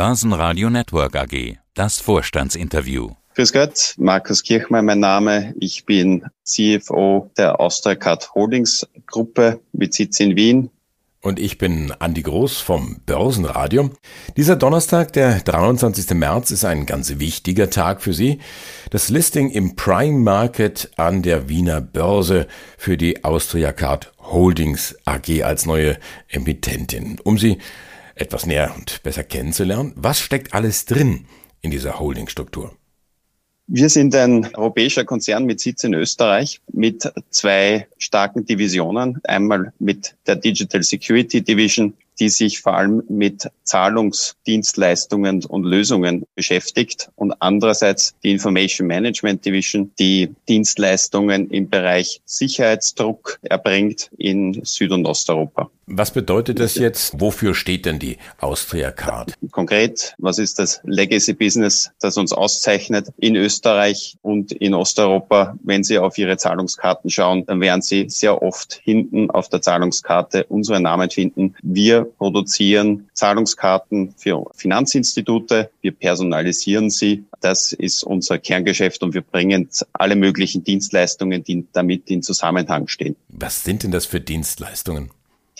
Börsenradio Network AG. Das Vorstandsinterview. Grüß Gott, Markus Kirchmann mein Name. Ich bin CFO der Austriacard Holdings Gruppe mit Sitz in Wien. Und ich bin Andi Groß vom Börsenradio. Dieser Donnerstag, der 23. März, ist ein ganz wichtiger Tag für Sie. Das Listing im Prime Market an der Wiener Börse für die Austriacard Holdings AG als neue Emittentin. Um Sie etwas näher und besser kennenzulernen. Was steckt alles drin in dieser Holdingstruktur? Wir sind ein europäischer Konzern mit Sitz in Österreich mit zwei starken Divisionen. Einmal mit der Digital Security Division, die sich vor allem mit Zahlungsdienstleistungen und Lösungen beschäftigt und andererseits die Information Management Division, die Dienstleistungen im Bereich Sicherheitsdruck erbringt in Süd- und Osteuropa. Was bedeutet das jetzt? Wofür steht denn die Austria Card? Konkret, was ist das Legacy Business, das uns auszeichnet in Österreich und in Osteuropa? Wenn Sie auf Ihre Zahlungskarten schauen, dann werden Sie sehr oft hinten auf der Zahlungskarte unseren Namen finden. Wir produzieren Zahlungskarten für Finanzinstitute. Wir personalisieren sie. Das ist unser Kerngeschäft und wir bringen alle möglichen Dienstleistungen, die damit in Zusammenhang stehen. Was sind denn das für Dienstleistungen?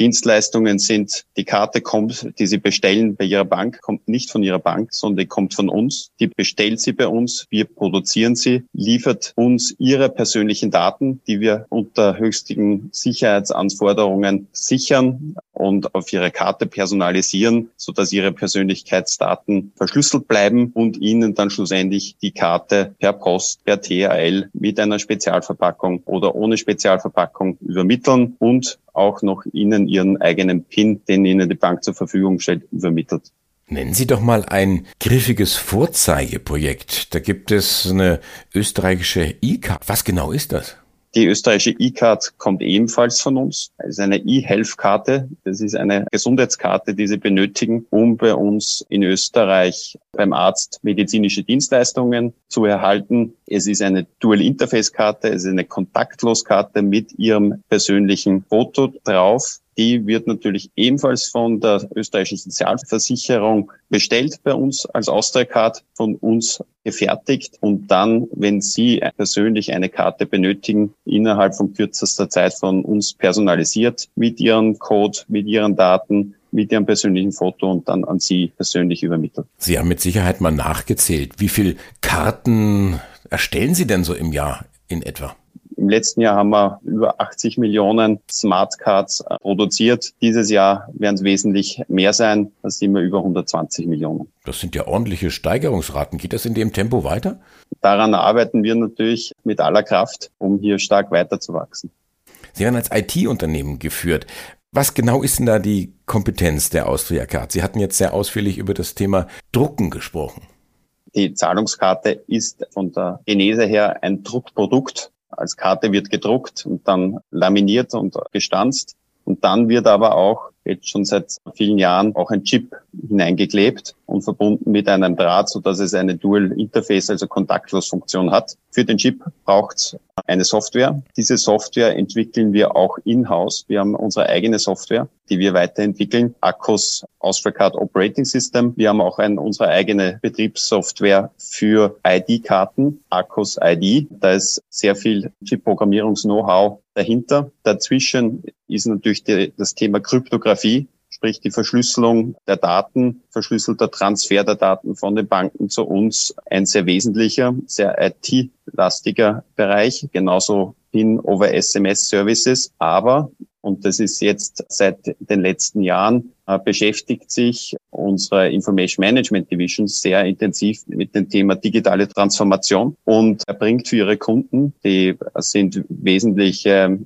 Dienstleistungen sind, die Karte kommt, die Sie bestellen bei Ihrer Bank, kommt nicht von Ihrer Bank, sondern die kommt von uns. Die bestellt sie bei uns, wir produzieren sie, liefert uns Ihre persönlichen Daten, die wir unter höchsten Sicherheitsanforderungen sichern und auf Ihre Karte personalisieren, sodass Ihre Persönlichkeitsdaten verschlüsselt bleiben und Ihnen dann schlussendlich die Karte per Post, per THL mit einer Spezialverpackung oder ohne Spezialverpackung übermitteln und auch noch Ihnen Ihren eigenen PIN, den Ihnen die Bank zur Verfügung stellt, übermittelt. Nennen Sie doch mal ein griffiges Vorzeigeprojekt. Da gibt es eine österreichische E-Card. Was genau ist das? Die österreichische E-Card kommt ebenfalls von uns. Es ist eine E-Health-Karte. Das ist eine Gesundheitskarte, die Sie benötigen, um bei uns in Österreich beim Arzt medizinische Dienstleistungen zu erhalten. Es ist eine Dual-Interface-Karte. Es ist eine Kontaktlos-Karte mit Ihrem persönlichen Foto drauf. Die wird natürlich ebenfalls von der österreichischen Sozialversicherung bestellt bei uns als Austriacard, von uns gefertigt und dann, wenn Sie persönlich eine Karte benötigen, innerhalb von kürzester Zeit von uns personalisiert mit Ihrem Code, mit Ihren Daten, mit Ihrem persönlichen Foto und dann an Sie persönlich übermittelt. Sie haben mit Sicherheit mal nachgezählt. Wie viel Karten erstellen Sie denn so im Jahr in etwa? Im letzten Jahr haben wir über 80 Millionen Smartcards äh, produziert. Dieses Jahr werden es wesentlich mehr sein. Da sind wir über 120 Millionen. Das sind ja ordentliche Steigerungsraten. Geht das in dem Tempo weiter? Daran arbeiten wir natürlich mit aller Kraft, um hier stark weiterzuwachsen. Sie werden als IT-Unternehmen geführt. Was genau ist denn da die Kompetenz der Austria Card? Sie hatten jetzt sehr ausführlich über das Thema Drucken gesprochen. Die Zahlungskarte ist von der Genese her ein Druckprodukt als Karte wird gedruckt und dann laminiert und gestanzt. Und dann wird aber auch jetzt schon seit vielen Jahren auch ein Chip hineingeklebt und verbunden mit einem Draht, so es eine Dual Interface, also Kontaktlos-Funktion hat. Für den Chip braucht eine Software. Diese Software entwickeln wir auch in-house. Wir haben unsere eigene Software, die wir weiterentwickeln. Akkus Austracard Operating System. Wir haben auch ein, unsere eigene Betriebssoftware für ID-Karten, Akkus ID. Da ist sehr viel Chip-Programmierungs-Know-how dahinter. Dazwischen ist natürlich die, das Thema Kryptographie sprich die Verschlüsselung der Daten, verschlüsselter Transfer der Daten von den Banken zu uns, ein sehr wesentlicher, sehr IT-lastiger Bereich, genauso hin over SMS Services. Aber, und das ist jetzt seit den letzten Jahren äh, beschäftigt sich unsere Information Management Division sehr intensiv mit dem Thema digitale Transformation und erbringt für ihre Kunden, die sind wesentlich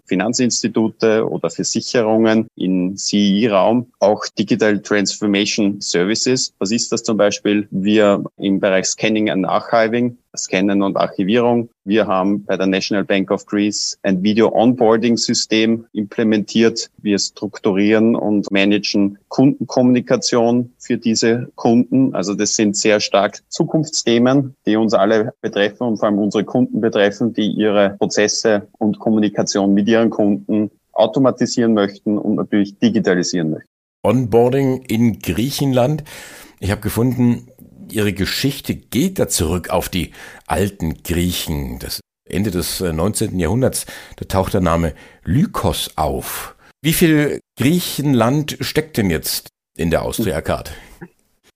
Finanzinstitute oder Versicherungen im CI-Raum, auch Digital Transformation Services. Was ist das zum Beispiel? Wir im Bereich Scanning and Archiving Scannen und Archivierung. Wir haben bei der National Bank of Greece ein Video Onboarding System implementiert. Wir strukturieren und managen Kundenkommunikation für diese Kunden. Also das sind sehr stark Zukunftsthemen, die uns alle betreffen und vor allem unsere Kunden betreffen, die ihre Prozesse und Kommunikation mit ihren Kunden automatisieren möchten und natürlich digitalisieren möchten. Onboarding in Griechenland. Ich habe gefunden, Ihre Geschichte geht da zurück auf die alten Griechen. Das Ende des 19. Äh, Jahrhunderts, da taucht der Name Lykos auf. Wie viel Griechenland steckt denn jetzt in der Austria Card?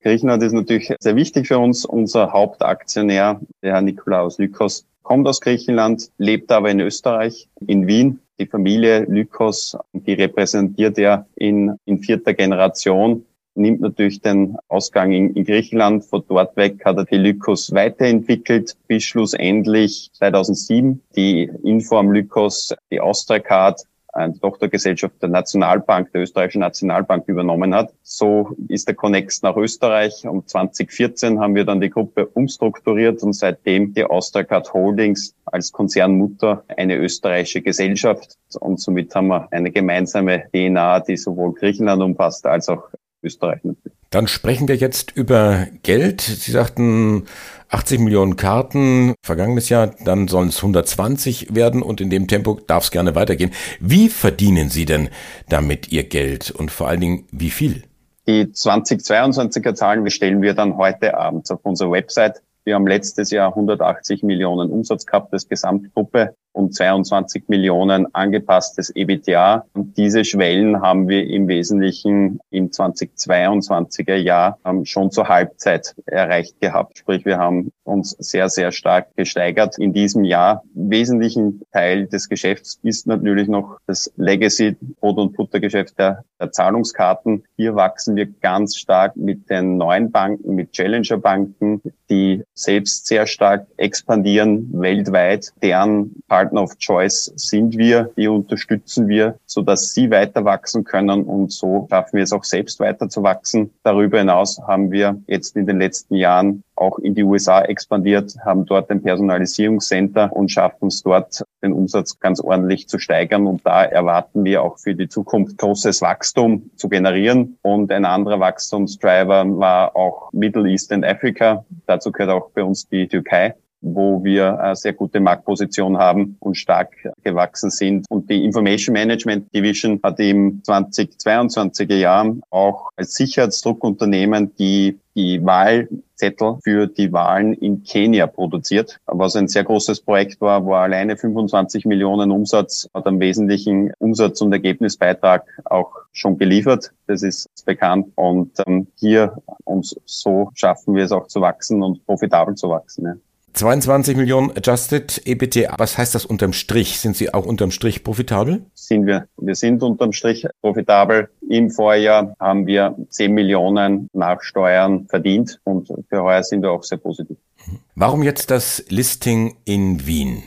Griechenland ist natürlich sehr wichtig für uns. Unser Hauptaktionär, der Herr Nikolaus Lykos, kommt aus Griechenland, lebt aber in Österreich, in Wien. Die Familie Lykos, die repräsentiert er in, in vierter Generation nimmt natürlich den Ausgang in, in, Griechenland. Von dort weg hat er die Lykos weiterentwickelt, bis schlussendlich 2007 die Inform Lykos, die Austracard, eine Tochtergesellschaft der Nationalbank, der österreichischen Nationalbank übernommen hat. So ist der Connex nach Österreich. Um 2014 haben wir dann die Gruppe umstrukturiert und seitdem die Austracard Holdings als Konzernmutter eine österreichische Gesellschaft. Und somit haben wir eine gemeinsame DNA, die sowohl Griechenland umfasst als auch Österreich natürlich. Dann sprechen wir jetzt über Geld. Sie sagten 80 Millionen Karten vergangenes Jahr, dann sollen es 120 werden und in dem Tempo darf es gerne weitergehen. Wie verdienen Sie denn damit Ihr Geld und vor allen Dingen wie viel? Die 2022er Zahlen bestellen wir dann heute Abend auf unserer Website. Wir haben letztes Jahr 180 Millionen Umsatz gehabt als Gesamtgruppe und 22 Millionen angepasstes EBITDA. Und diese Schwellen haben wir im Wesentlichen im 2022er Jahr ähm, schon zur Halbzeit erreicht gehabt. Sprich, wir haben uns sehr, sehr stark gesteigert in diesem Jahr. Wesentlichen Teil des Geschäfts ist natürlich noch das Legacy Brot- und Buttergeschäft der, der Zahlungskarten. Hier wachsen wir ganz stark mit den neuen Banken, mit Challenger-Banken, die selbst sehr stark expandieren weltweit. Deren Partner of Choice sind wir, die unterstützen wir, so dass sie weiter wachsen können und so schaffen wir es auch selbst weiter zu wachsen. Darüber hinaus haben wir jetzt in den letzten Jahren auch in die USA expandiert, haben dort ein Personalisierungscenter und schaffen es dort, den Umsatz ganz ordentlich zu steigern. Und da erwarten wir auch für die Zukunft großes Wachstum zu generieren. Und ein anderer Wachstumsdriver war auch Middle East and Africa. Dazu gehört auch bei uns die Türkei wo wir eine sehr gute Marktposition haben und stark gewachsen sind. Und die Information Management Division hat im 2022er Jahr auch als Sicherheitsdruckunternehmen die die Wahlzettel für die Wahlen in Kenia produziert, was ein sehr großes Projekt war, wo alleine 25 Millionen Umsatz hat am wesentlichen Umsatz- und Ergebnisbeitrag auch schon geliefert. Das ist bekannt. Und ähm, hier und so schaffen wir es auch zu wachsen und profitabel zu wachsen. Ja. 22 Millionen Adjusted EBT. Was heißt das unterm Strich? Sind Sie auch unterm Strich profitabel? Sind wir. Wir sind unterm Strich profitabel. Im Vorjahr haben wir 10 Millionen nach Steuern verdient und für heuer sind wir auch sehr positiv. Warum jetzt das Listing in Wien?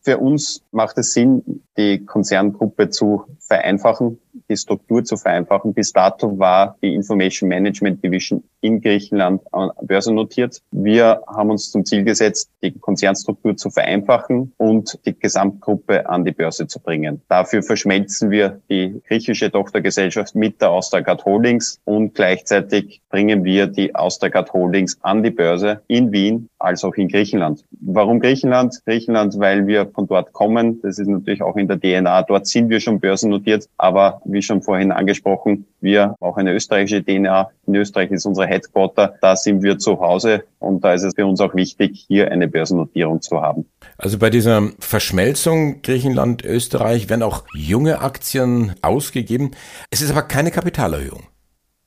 Für uns macht es Sinn, die Konzerngruppe zu vereinfachen, die Struktur zu vereinfachen. Bis dato war die Information Management Division in Griechenland börsennotiert. Wir haben uns zum Ziel gesetzt, die Konzernstruktur zu vereinfachen und die Gesamtgruppe an die Börse zu bringen. Dafür verschmelzen wir die griechische Tochtergesellschaft mit der Austragard Holdings und gleichzeitig bringen wir die Austragard Holdings an die Börse in Wien als auch in Griechenland. Warum Griechenland? Griechenland, weil wir von dort kommen. Das ist natürlich auch in der DNA. Dort sind wir schon börsennotiert, aber wie schon vorhin angesprochen, wir auch eine österreichische DNA. In Österreich ist unsere Headquarter. Da sind wir zu Hause und da ist es für uns auch wichtig, hier eine Börsennotierung zu haben. Also bei dieser Verschmelzung Griechenland, Österreich werden auch junge Aktien ausgegeben. Es ist aber keine Kapitalerhöhung.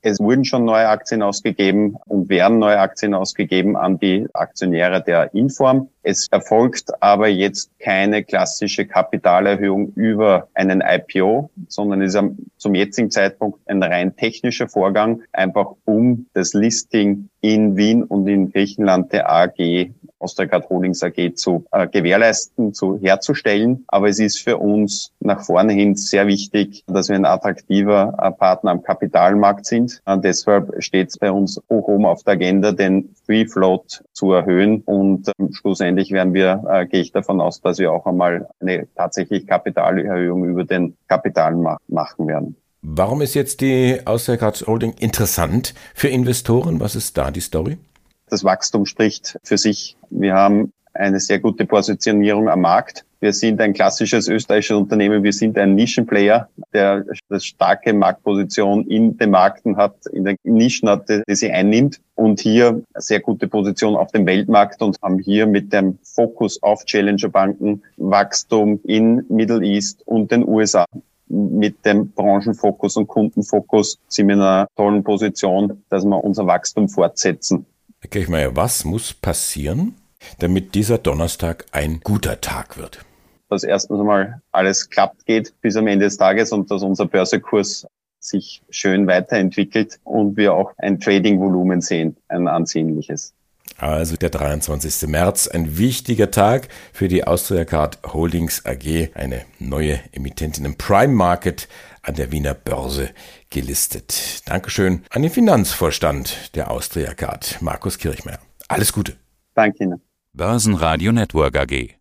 Es wurden schon neue Aktien ausgegeben und werden neue Aktien ausgegeben an die Aktionäre der Inform. Es erfolgt aber jetzt keine klassische Kapitalerhöhung über einen IPO, sondern ist zum jetzigen Zeitpunkt ein rein technischer Vorgang, einfach um das Listing in Wien und in Griechenland der AG Austergard Holdings AG zu äh, gewährleisten, zu herzustellen. Aber es ist für uns nach vorne hin sehr wichtig, dass wir ein attraktiver äh, Partner am Kapitalmarkt sind. Und deshalb steht es bei uns hoch oben auf der Agenda, den Free Float zu erhöhen. Und äh, schlussendlich werden wir, äh, gehe ich davon aus, dass wir auch einmal eine tatsächlich Kapitalerhöhung über den Kapitalmarkt machen werden. Warum ist jetzt die Austergard Holding interessant für Investoren? Was ist da die Story? Das Wachstum spricht für sich. Wir haben eine sehr gute Positionierung am Markt. Wir sind ein klassisches österreichisches Unternehmen. Wir sind ein Nischenplayer, der eine starke Marktposition in den Märkten hat, in den Nischen hat, die sie einnimmt und hier sehr gute Position auf dem Weltmarkt und haben hier mit dem Fokus auf Challenger-Banken Wachstum in Middle East und den USA mit dem Branchenfokus und Kundenfokus sind wir in einer tollen Position, dass wir unser Wachstum fortsetzen. Herr Kirchmeier, was muss passieren, damit dieser Donnerstag ein guter Tag wird? Dass erstens einmal alles klappt geht bis am Ende des Tages und dass unser Börsekurs sich schön weiterentwickelt und wir auch ein Trading-Volumen sehen, ein ansehnliches. Also der 23. März, ein wichtiger Tag für die Austria Card Holdings AG, eine neue Emittentin im Prime Market an der Wiener Börse gelistet. Dankeschön an den Finanzvorstand der Austria Card, Markus Kirchmeier. Alles Gute. Danke Ihnen. Börsenradio Network AG.